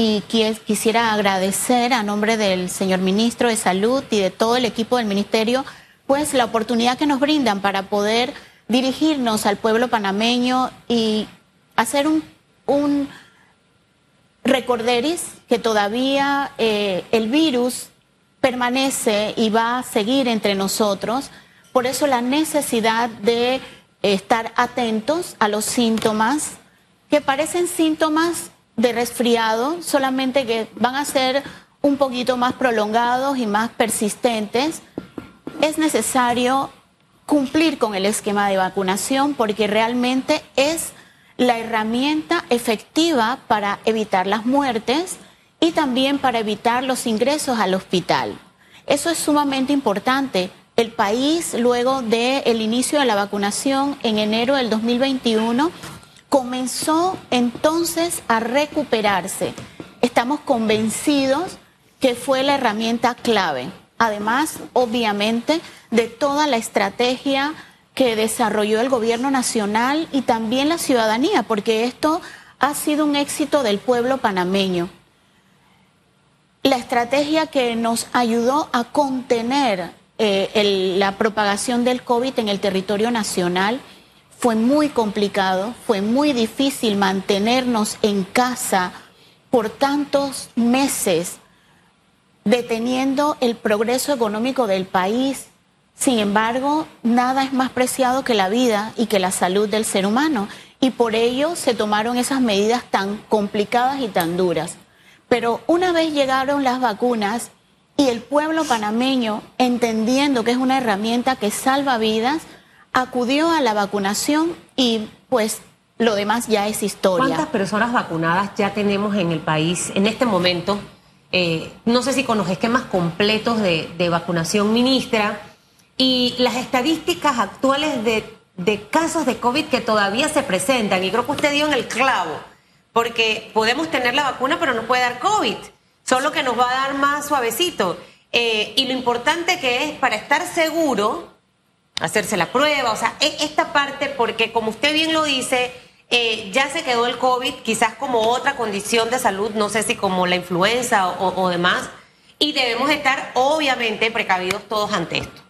y quisiera agradecer a nombre del señor ministro de Salud y de todo el equipo del ministerio, pues la oportunidad que nos brindan para poder dirigirnos al pueblo panameño y hacer un, un recorderis que todavía eh, el virus permanece y va a seguir entre nosotros. Por eso la necesidad de estar atentos a los síntomas que parecen síntomas de resfriado, solamente que van a ser un poquito más prolongados y más persistentes. Es necesario cumplir con el esquema de vacunación porque realmente es la herramienta efectiva para evitar las muertes y también para evitar los ingresos al hospital. Eso es sumamente importante. El país, luego del inicio de la vacunación en enero del 2021, comenzó entonces a recuperarse. Estamos convencidos que fue la herramienta clave. Además, obviamente, de toda la estrategia que desarrolló el gobierno nacional y también la ciudadanía, porque esto ha sido un éxito del pueblo panameño. La estrategia que nos ayudó a contener eh, la propagación del COVID en el territorio nacional fue muy complicado, fue muy difícil mantenernos en casa por tantos meses, deteniendo el progreso económico del país. Sin embargo, nada es más preciado que la vida y que la salud del ser humano. Y por ello se tomaron esas medidas tan complicadas y tan duras. Pero una vez llegaron las vacunas y el pueblo panameño, entendiendo que es una herramienta que salva vidas, acudió a la vacunación y pues lo demás ya es historia. ¿Cuántas personas vacunadas ya tenemos en el país en este momento? Eh, no sé si con los esquemas completos de, vacunación, ministra, y las estadísticas actuales de, de casos de COVID que todavía se presentan, y creo que usted dio en el clavo, porque podemos tener la vacuna, pero no puede dar COVID, solo que nos va a dar más suavecito. Eh, y lo importante que es para estar seguro, hacerse la prueba, o sea, e, esta parte, porque como usted bien lo dice, eh, ya se quedó el COVID, quizás como otra condición de salud, no sé si como la influenza o, demás, y debemos estar obviamente precavidos todos ante esto.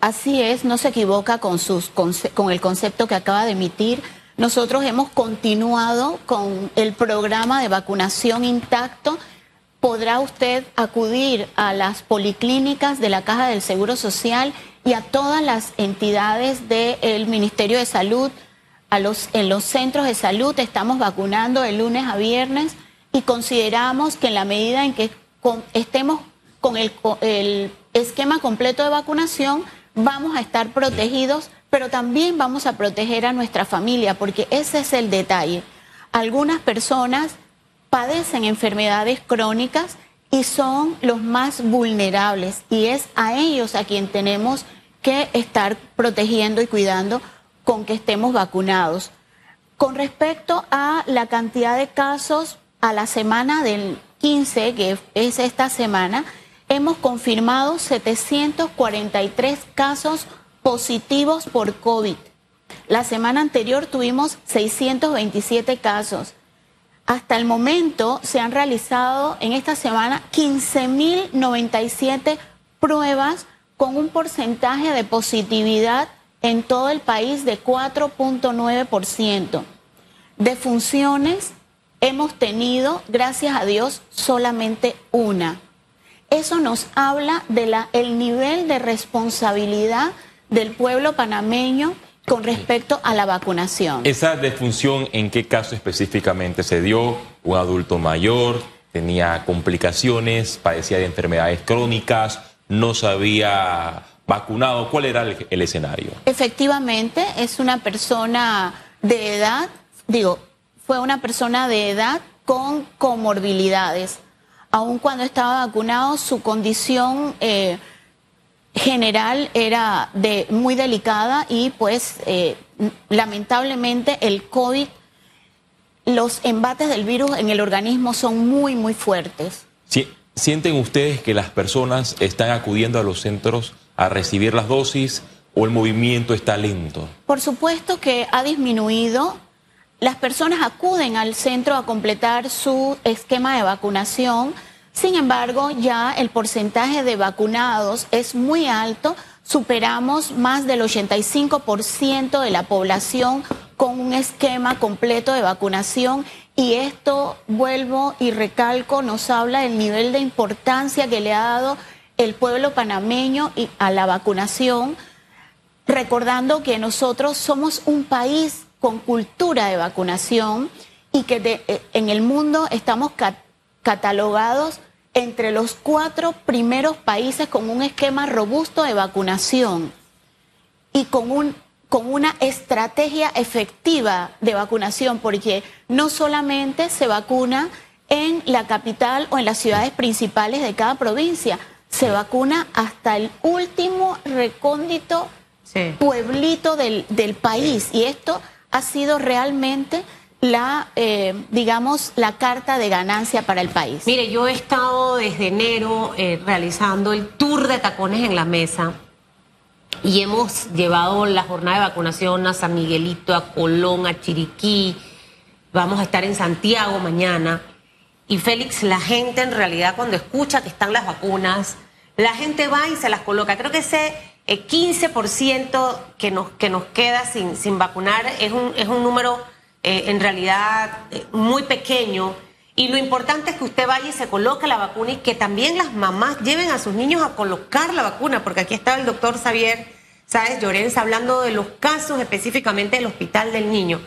Así es, no se equivoca con, sus, con el concepto que acaba de emitir. Nosotros hemos continuado con el programa de vacunación intacto. Podrá usted acudir a las policlínicas de la Caja del Seguro Social y a todas las entidades del Ministerio de Salud, a los, en los centros de salud estamos vacunando de lunes a viernes y consideramos que en la medida en que estemos con el, el esquema completo de vacunación, vamos a estar protegidos, pero también vamos a proteger a nuestra familia, porque ese es el detalle. Algunas personas padecen enfermedades crónicas y son los más vulnerables y es a ellos a quien tenemos que estar protegiendo y cuidando con que estemos vacunados. Con respecto a la cantidad de casos a la semana del 15, que es esta semana, hemos confirmado 743 casos positivos por COVID. La semana anterior tuvimos 627 casos. Hasta el momento se han realizado en esta semana 15.097 pruebas con un porcentaje de positividad en todo el país de 4.9%. De funciones hemos tenido, gracias a Dios, solamente una. Eso nos habla del el nivel de responsabilidad del pueblo panameño con respecto a la vacunación. ¿Esa defunción en qué caso específicamente se dio? ¿Un adulto mayor? ¿Tenía complicaciones? ¿Padecía de enfermedades crónicas? ¿No se había vacunado? ¿Cuál era el, el escenario? Efectivamente, es una persona de edad, digo, fue una persona de edad con comorbilidades aun cuando estaba vacunado, su condición eh, general era de, muy delicada y pues eh, lamentablemente el COVID, los embates del virus en el organismo son muy, muy fuertes. ¿Sienten ustedes que las personas están acudiendo a los centros a recibir las dosis o el movimiento está lento? Por supuesto que ha disminuido las personas acuden al centro a completar su esquema de vacunación. Sin embargo, ya el porcentaje de vacunados es muy alto. Superamos más del 85% de la población con un esquema completo de vacunación y esto, vuelvo y recalco, nos habla del nivel de importancia que le ha dado el pueblo panameño a la vacunación, recordando que nosotros somos un país con cultura de vacunación y que eh, en el mundo estamos catalogados entre los cuatro primeros países con un esquema robusto de vacunación y con, un, con una estrategia efectiva de vacunación, porque no solamente se vacuna en la capital o en las ciudades principales de cada provincia, se vacuna hasta el último recóndito pueblito del, del país. Y esto ha sido realmente la, eh, digamos, la carta de ganancia para el país? Mire, yo he estado desde enero eh, realizando el tour de tacones en la mesa y hemos llevado la jornada de vacunación a San Miguelito, a Colón, a Chiriquí. Vamos a estar en Santiago mañana. Y Félix, la gente en realidad cuando escucha que están las vacunas, la gente va y se las coloca. Creo que ese el 15% que nos, que nos queda sin, sin vacunar es un, es un número eh, en realidad eh, muy pequeño. Y lo importante es que usted vaya y se coloque la vacuna y que también las mamás lleven a sus niños a colocar la vacuna, porque aquí está el doctor Xavier Sáez Llorens hablando de los casos específicamente del Hospital del Niño.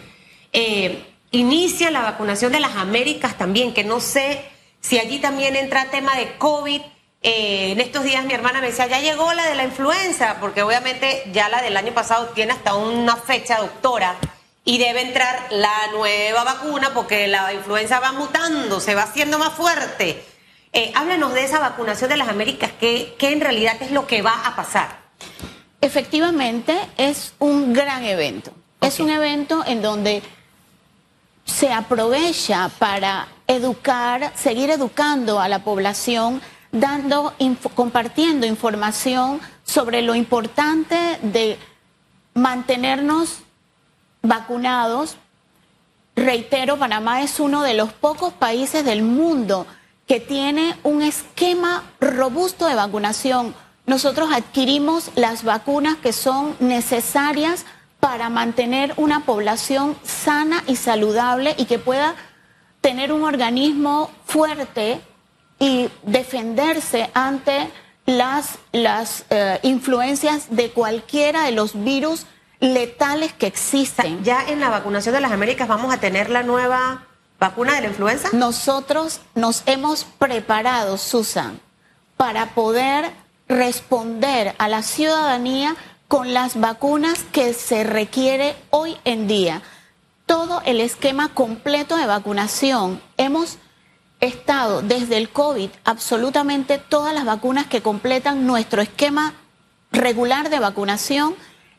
Eh, inicia la vacunación de las Américas también, que no sé si allí también entra tema de COVID eh, en estos días mi hermana me decía, ya llegó la de la influenza, porque obviamente ya la del año pasado tiene hasta una fecha doctora y debe entrar la nueva vacuna porque la influenza va mutando, se va haciendo más fuerte. Eh, háblanos de esa vacunación de las Américas, ¿qué, ¿qué en realidad es lo que va a pasar? Efectivamente, es un gran evento. Es un evento en donde se aprovecha para educar, seguir educando a la población dando, compartiendo información sobre lo importante de mantenernos vacunados. Reitero, Panamá es uno de los pocos países del mundo que tiene un esquema robusto de vacunación. Nosotros adquirimos las vacunas que son necesarias para mantener una población sana y saludable y que pueda tener un organismo fuerte y defenderse ante las, las eh, influencias de cualquiera de los virus letales que existen. ¿Ya en la vacunación de las Américas vamos a tener la nueva vacuna de la influenza? Nosotros nos hemos preparado, Susan, para poder responder a la ciudadanía con las vacunas que se requiere hoy en día. Todo el esquema completo de vacunación. Hemos estado desde el COVID absolutamente todas las vacunas que completan nuestro esquema regular de vacunación.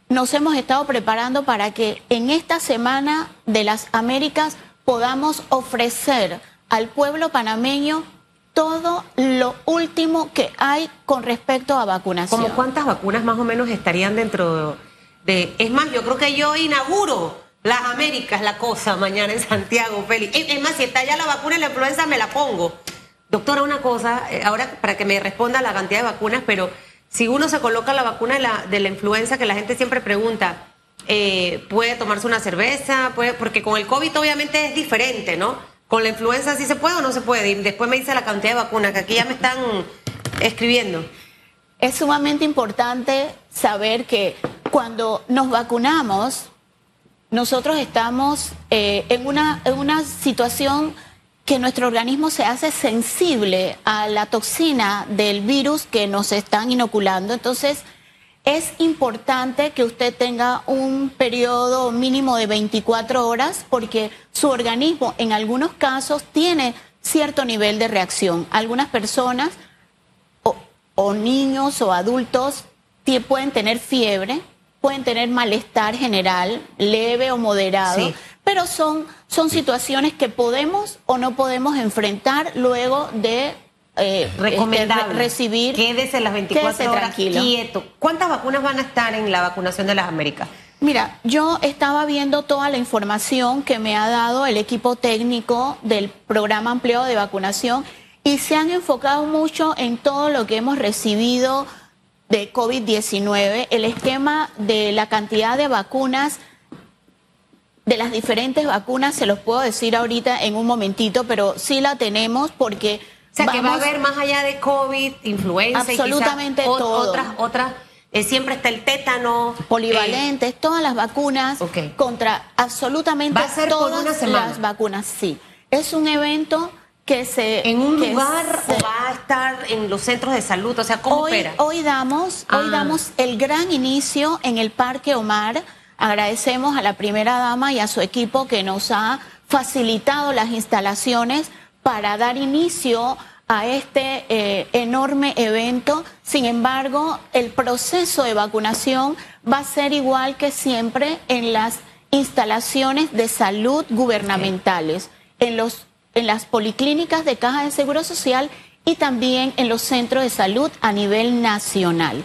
Nos hemos estado preparando para que en esta semana de las Américas podamos ofrecer al pueblo panameño todo lo último que hay con respecto a vacunación. ¿Cómo cuántas vacunas más o menos estarían dentro de... Es más, yo creo que yo inauguro las Américas, la cosa, mañana en Santiago, Félix. Es más, si está ya la vacuna y la influenza, me la pongo. Doctora, una cosa, eh, ahora para que me responda la cantidad de vacunas, pero si uno se coloca la vacuna de la, de la influenza, que la gente siempre pregunta, eh, ¿puede tomarse una cerveza? ¿Puede? Porque con el COVID obviamente es diferente, ¿no? Con la influenza sí se puede o no se puede. Y después me dice la cantidad de vacunas, que aquí ya me están escribiendo. Es sumamente importante saber que cuando nos vacunamos, nosotros estamos eh, en, una, en una situación que nuestro organismo se hace sensible a la toxina del virus que nos están inoculando. Entonces, es importante que usted tenga un periodo mínimo de 24 horas porque su organismo en algunos casos tiene cierto nivel de reacción. Algunas personas o, o niños o adultos pueden tener fiebre, pueden tener malestar general, leve o moderado, pero son, son situaciones que podemos o no podemos enfrentar luego de eh, este, recibir. Quédese las 24 horas quieto. ¿Cuántas vacunas van a estar en la vacunación de las Américas? Mira, yo estaba viendo toda la información que me ha dado el equipo técnico del programa ampliado de vacunación y se han enfocado mucho en todo lo que hemos recibido de COVID-19, el esquema de la cantidad de vacunas, de las diferentes vacunas, se los puedo decir ahorita en un momentito, pero sí la tenemos porque... O sea, que va a haber más allá de COVID, influenza, absolutamente todo. otras, otras eh, siempre está el tétano. Polivalentes, eh, todas las vacunas contra absolutamente todas las vacunas, sí. Es un evento que se... ¿En un lugar o va a estar en los centros de salud? O sea, ¿cómo hoy, Hoy damos, hoy ah. damos el gran inicio en el Parque Omar. Agradecemos a la primera dama y a su equipo que nos ha facilitado las instalaciones para dar inicio a este eh, enorme evento. Sin embargo, el proceso de vacunación va a ser igual que siempre en las instalaciones de salud gubernamentales, en, los, en las policlínicas de Caja de Seguro Social y también en los centros de salud a nivel nacional.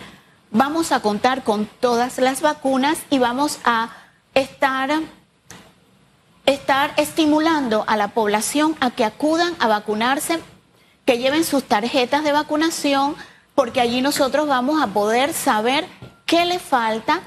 Vamos a contar con todas las vacunas y vamos a estar, estar estimulando a la población a que acudan a vacunarse que lleven sus tarjetas de vacunación, porque allí nosotros vamos a poder saber qué le falta,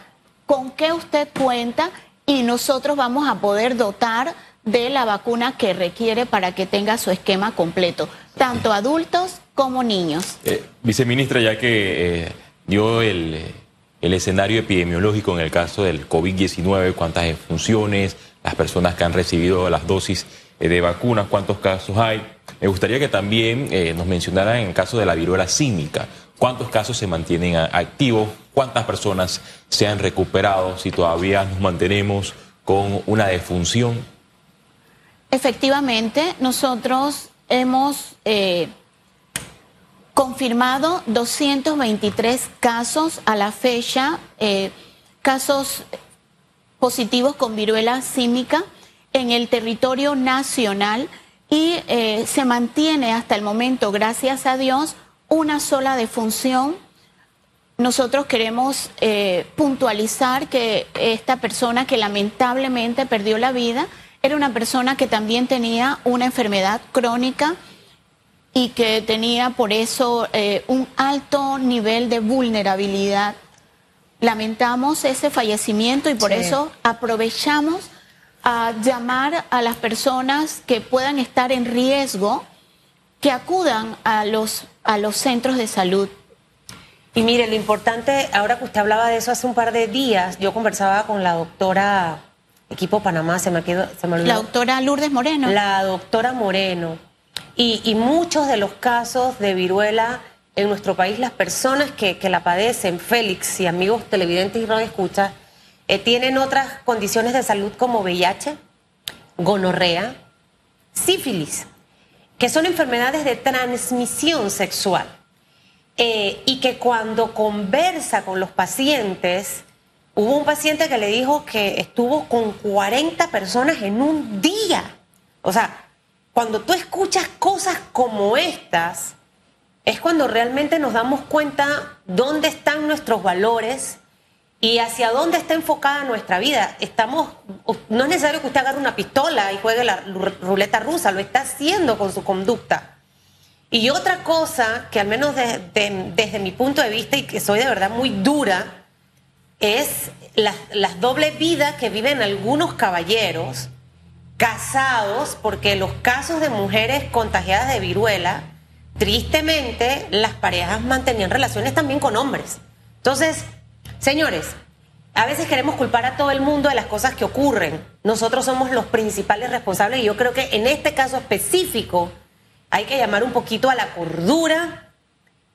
con qué usted cuenta y nosotros vamos a poder dotar de la vacuna que requiere para que tenga su esquema completo, tanto adultos como niños. Eh, viceministra, ya que eh, dio el, el, escenario epidemiológico en el caso del COVID-19, cuántas funciones, las personas que han recibido las dosis eh, de vacunas, cuántos casos hay. Me gustaría que también eh, nos mencionaran en el caso de la viruela símica, cuántos casos se mantienen activos, cuántas personas se han recuperado, si todavía nos mantenemos con una defunción. Efectivamente, nosotros hemos eh, confirmado 223 casos a la fecha, casos positivos con viruela símica en el territorio nacional y eh, se mantiene hasta el momento, gracias a Dios, una sola defunción. Nosotros queremos eh, puntualizar que esta persona que lamentablemente perdió la vida era una persona que también tenía una enfermedad crónica y que tenía por eso eh, un alto nivel de vulnerabilidad. Lamentamos ese fallecimiento y por eso aprovechamos a llamar a las personas que puedan estar en riesgo que acudan a los, a los centros de salud. Y mire, lo importante, ahora que usted hablaba de eso hace un par de días, yo conversaba con la doctora, equipo Panamá, se me, quedó, se me olvidó. La doctora Lourdes Moreno. La doctora Moreno. Y, muchos de los casos de viruela en nuestro país, las personas que, que la padecen, Félix y amigos televidentes y radioescuchas, eh, tienen otras condiciones de salud como VIH, gonorrea, sífilis, que son enfermedades de transmisión sexual. Eh, y que cuando conversa con los pacientes, hubo un paciente que le dijo que estuvo con 40 personas en un día. O sea, cuando tú escuchas cosas como estas, es cuando realmente nos damos cuenta dónde están nuestros valores, y hacia dónde está enfocada nuestra vida. Estamos, no es necesario que usted agarre una pistola y juegue la ruleta rusa, lo está haciendo con su conducta. Y otra cosa que al menos desde mi punto de vista y que soy de verdad muy dura, es las, las dobles vidas que viven algunos caballeros casados, porque los casos de mujeres contagiadas de viruela, tristemente las parejas mantenían relaciones también con hombres. Entonces, Señores, a veces queremos culpar a todo el mundo de las cosas que ocurren. Nosotros somos los principales responsables y yo creo que en este caso específico hay que llamar un poquito a la cordura.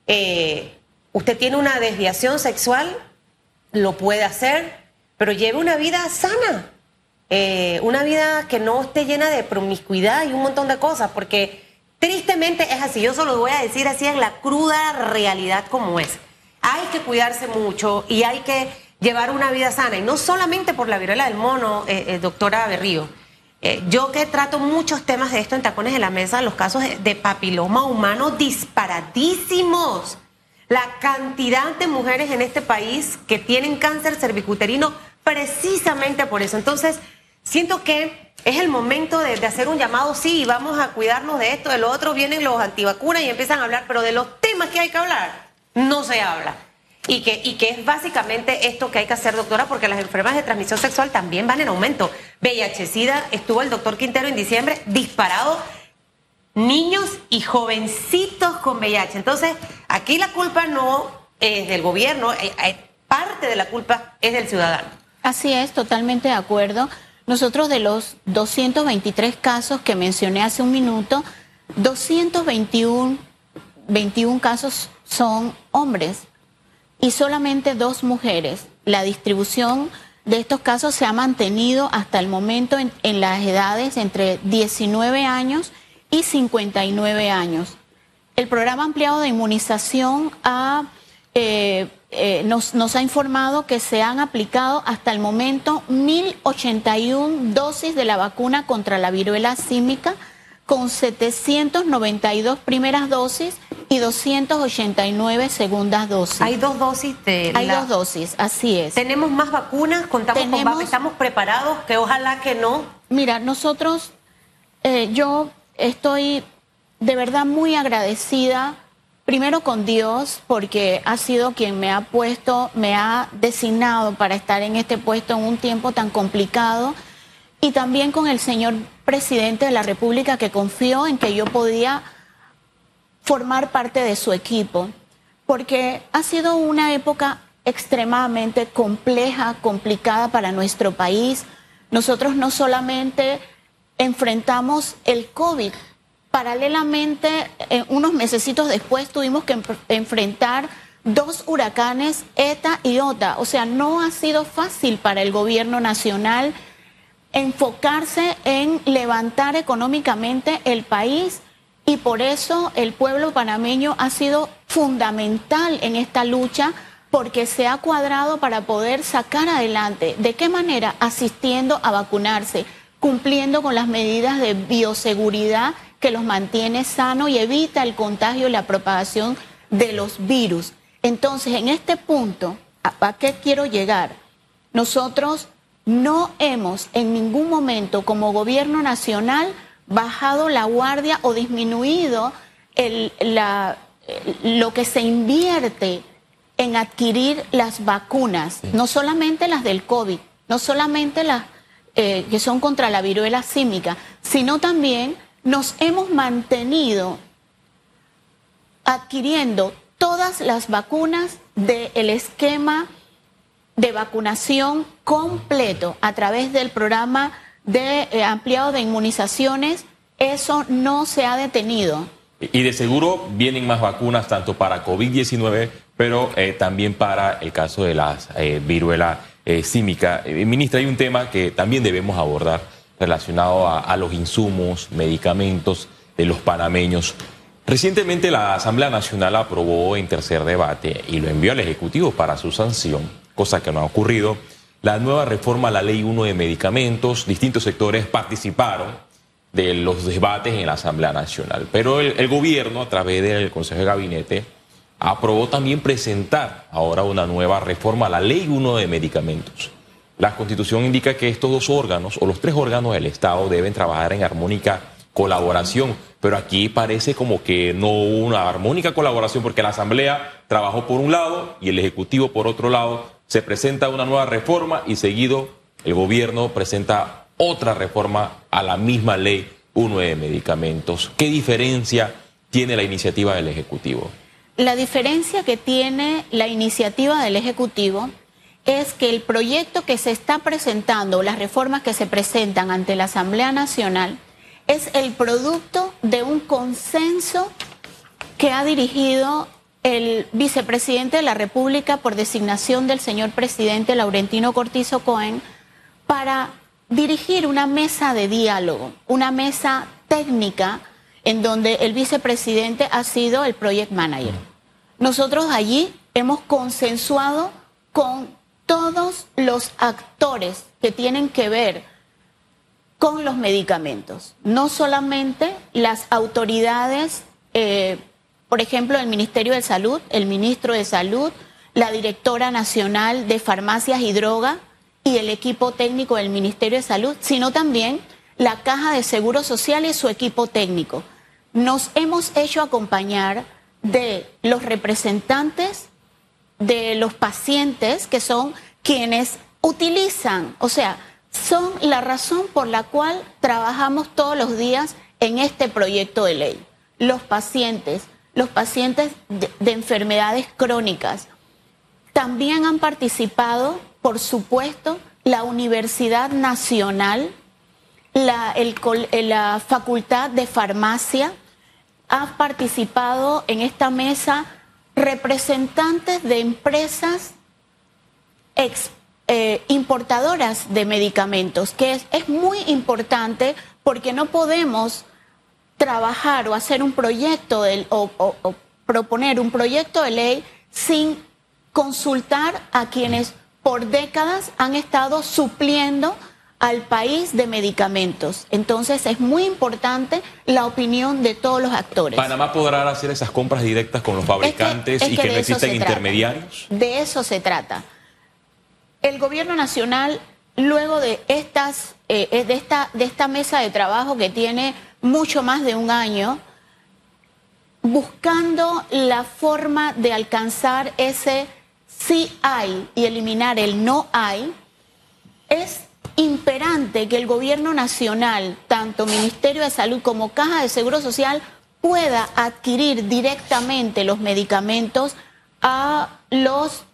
Eh, usted tiene una desviación sexual, lo puede hacer, pero lleve una vida sana. Eh, una vida que no esté llena de promiscuidad y un montón de cosas, porque tristemente es así. Yo solo voy a decir así en la cruda realidad como es hay que cuidarse mucho y hay que llevar una vida sana. Y no solamente por la viruela del mono, eh, eh, doctora Berrío. Yo que trato muchos temas de esto en Tacones de la Mesa, los casos de, papiloma humano disparadísimos. La cantidad de mujeres en este país que tienen cáncer cervicuterino precisamente por eso. Entonces, siento que es el momento de, hacer un llamado, sí, vamos a cuidarnos de esto, de lo otro, vienen los antivacunas y empiezan a hablar, pero de los temas que hay que hablar, no se habla. Y que, y que es básicamente esto que hay que hacer, doctora, porque las enfermedades de transmisión sexual también van en aumento. VIH-Sida, estuvo el doctor Quintero en diciembre disparado niños y jovencitos con VIH. Entonces, aquí la culpa no es del gobierno, eh, eh, parte de la culpa es del ciudadano. Así es, totalmente de acuerdo. Nosotros de los 223 casos que mencioné hace un minuto, 221 21 casos son hombres y solamente dos mujeres. La distribución de estos casos se ha mantenido hasta el momento en, en las edades entre 19 años y 59 años. El programa ampliado de inmunización eh, eh, nos, nos, ha informado que se han aplicado hasta el momento 1.081 dosis de la vacuna contra la viruela símica con 792 primeras dosis y 289 segundas dosis. Hay dos dosis de Hay dos dosis, así es. ¿Tenemos más vacunas? ¿Contamos con ¿Estamos preparados? Que ojalá que no. Mira, nosotros, eh, yo estoy de verdad muy agradecida, primero con Dios, porque ha sido quien me ha puesto, me ha designado para estar en este puesto en un tiempo tan complicado, y también con el señor presidente de la República que confió en que yo podía formar parte de su equipo, porque ha sido una época extremadamente compleja, complicada para nuestro país. Nosotros no solamente enfrentamos el COVID. Paralelamente, eh, unos mesecitos después tuvimos que enfrentar dos huracanes ETA y OTA. O sea, no ha sido fácil para el gobierno nacional enfocarse en levantar económicamente el país y por eso el pueblo panameño ha sido fundamental en esta lucha porque se ha cuadrado para poder sacar adelante. ¿De qué manera? Asistiendo a vacunarse cumpliendo con las medidas de bioseguridad que los mantiene sano y evita el contagio y la propagación de los virus. Entonces, en este punto, ¿a qué quiero llegar? Nosotros no hemos en ningún momento como gobierno nacional bajado la guardia o disminuido lo que se invierte en adquirir las vacunas, no solamente las del COVID, no solamente las eh, que son contra la viruela símica, sino también nos hemos mantenido adquiriendo todas las vacunas del esquema de vacunación completo a través del programa de eh, ampliado de inmunizaciones. Eso no se ha detenido. Y de seguro vienen más vacunas tanto para COVID-19, pero eh, también para el caso de viruela eh, símica. Eh, ministra, hay un tema que también debemos abordar relacionado a, los insumos, medicamentos de los panameños. Recientemente la Asamblea Nacional aprobó en tercer debate y lo envió al Ejecutivo para su sanción, cosa que no ha ocurrido, la nueva reforma a la Ley 1 de Medicamentos. Distintos sectores participaron de los debates en la Asamblea Nacional, pero el, el gobierno, a través del Consejo de Gabinete, aprobó también presentar ahora una nueva reforma a la Ley 1 de Medicamentos. La Constitución indica que estos dos órganos, o los tres órganos del Estado, deben trabajar en armónica colaboración, pero aquí parece como que no hubo una armónica colaboración porque la Asamblea trabajó por un lado y el Ejecutivo por otro lado. Se presenta una nueva reforma y seguido el gobierno presenta otra reforma a la misma ley 1 de medicamentos. ¿Qué diferencia tiene la iniciativa del Ejecutivo? La diferencia que tiene la iniciativa del Ejecutivo es que el proyecto que se está presentando, las reformas que se presentan ante la Asamblea Nacional, es el producto de un consenso que ha dirigido el vicepresidente de la República por designación del señor presidente Laurentino Cortizo Cohen para dirigir una mesa de diálogo, una mesa técnica en donde el vicepresidente ha sido el project manager. Nosotros allí hemos consensuado con todos los actores que tienen que ver con los medicamentos, no solamente las autoridades, eh, por ejemplo, el Ministerio de Salud, el ministro de Salud, la directora nacional de farmacias y drogas y el equipo técnico del Ministerio de Salud, sino también la Caja de Seguro Social y su equipo técnico. Nos hemos hecho acompañar de los representantes de los pacientes que son quienes utilizan, o sea, son la razón por la cual trabajamos todos los días en este proyecto de ley. Los pacientes, los pacientes de, enfermedades crónicas, también han participado, por supuesto, la Universidad Nacional, la, la Facultad de Farmacia, ha participado en esta mesa representantes de empresas eh, importadoras de medicamentos, que es, muy importante porque no podemos trabajar o hacer un proyecto o proponer un proyecto de ley sin consultar a quienes por décadas han estado supliendo al país de medicamentos. Entonces es muy importante la opinión de todos los actores. ¿Panamá podrá hacer esas compras directas con los fabricantes y que, no existen intermediarios? De eso se trata. El gobierno nacional, luego de, estas, eh, de, esta, de esta mesa de trabajo que tiene mucho más de un año, buscando la forma de alcanzar ese sí hay y eliminar el no hay, es imperante que el gobierno nacional, tanto Ministerio de Salud como Caja de Seguro Social, pueda adquirir directamente los medicamentos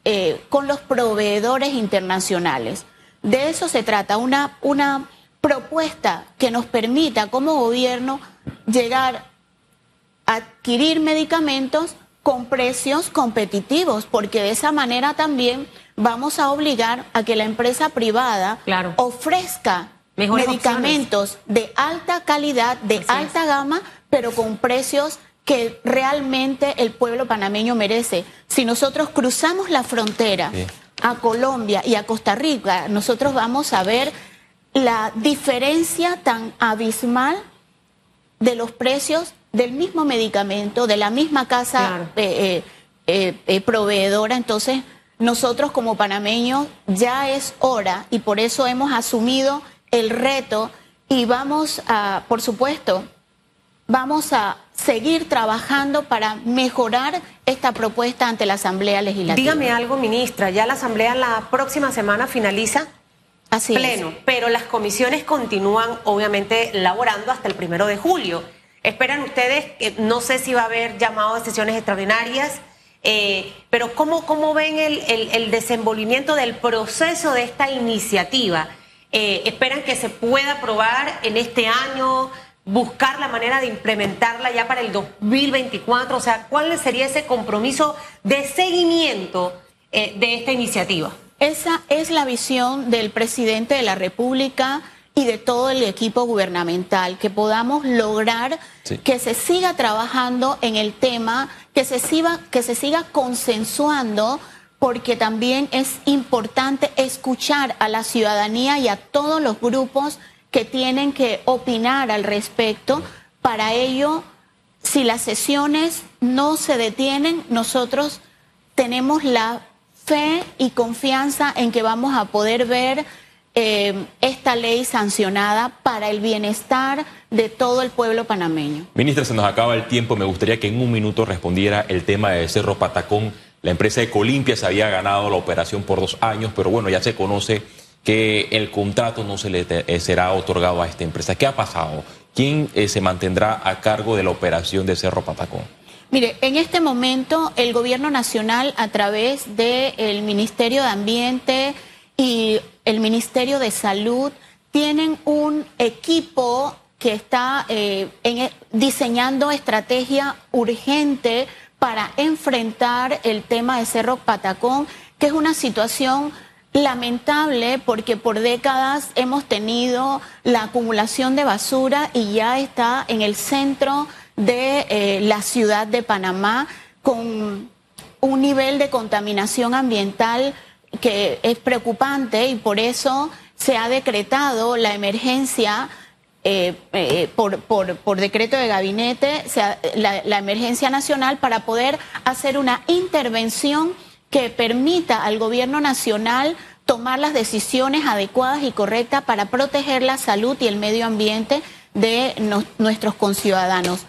eh, con los proveedores internacionales. De eso se trata, una, una propuesta que nos permita como gobierno llegar a adquirir medicamentos con precios competitivos, porque de esa manera también vamos a obligar a que la empresa privada ofrezca medicamentos de alta calidad, de alta gama, pero con precios que realmente el pueblo panameño merece. Si nosotros cruzamos la frontera a Colombia y a Costa Rica, nosotros vamos a ver la diferencia tan abismal de los precios del mismo medicamento, de la misma casa eh, eh, eh, proveedora. Entonces, nosotros como panameños ya es hora y por eso hemos asumido el reto y vamos a, por supuesto, vamos a seguir trabajando para mejorar esta propuesta ante la Asamblea Legislativa. Dígame algo, ministra, ya la Asamblea la próxima semana finaliza Así pleno, pero las comisiones continúan obviamente laborando hasta el primero de julio. Esperan ustedes, no sé si va a haber llamado a sesiones extraordinarias, eh, pero ¿cómo, cómo ven el, el, desenvolvimiento del proceso de esta iniciativa? Eh, ¿Esperan que se pueda aprobar en este año? buscar la manera de implementarla ya para el 2024? O sea, ¿cuál sería ese compromiso de seguimiento eh, de esta iniciativa? Esa es la visión del presidente de la República y de todo el equipo gubernamental, que podamos lograr que se siga trabajando en el tema, que se siga, que se siga consensuando, porque también es importante escuchar a la ciudadanía y a todos los grupos que tienen que opinar al respecto. Para ello, si las sesiones no se detienen, nosotros tenemos la fe y confianza en que vamos a poder ver eh, esta ley sancionada para el bienestar de todo el pueblo panameño. Ministra, se nos acaba el tiempo. Me gustaría que en un minuto respondiera el tema de Cerro Patacón. La empresa de Colimpia se había ganado la operación por dos años, pero bueno, ya se conoce que el contrato no se le eh, será otorgado a esta empresa. ¿Qué ha pasado? ¿Quién eh, se mantendrá a cargo de la operación de Cerro Patacón? Mire, en este momento el gobierno nacional a través del Ministerio de Ambiente y el Ministerio de Salud tienen un equipo que está eh, e, diseñando estrategia urgente para enfrentar el tema de Cerro Patacón, que es una situación lamentable porque por décadas hemos tenido la acumulación de basura y ya está en el centro de eh, la ciudad de Panamá con un nivel de contaminación ambiental que es preocupante y por eso se ha decretado la emergencia eh, eh, por, por, por, decreto de gabinete, la, la emergencia nacional para poder hacer una intervención que permita al gobierno nacional tomar las decisiones adecuadas y correctas para proteger la salud y el medio ambiente de nuestros conciudadanos.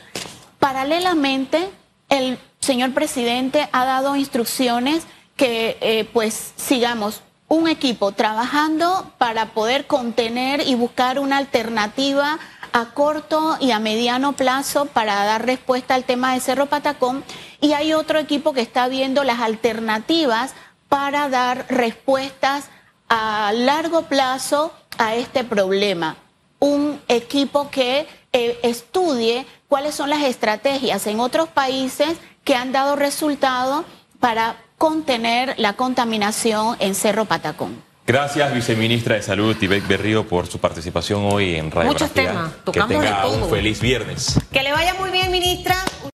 Paralelamente, el señor presidente ha dado instrucciones que eh, pues sigamos un equipo trabajando para poder contener y buscar una alternativa a corto y a mediano plazo para dar respuesta al tema de Cerro Patacón y hay otro equipo que está viendo las alternativas para dar respuestas a largo plazo a este problema. Un equipo que eh, estudie cuáles son las estrategias en otros países que han dado resultado para contener la contaminación en Cerro Patacón. Gracias, viceministra de Salud, Tibet Berrío, por su participación hoy en Radio Muchos temas, que tenga un feliz viernes. Que le vaya muy bien, ministra.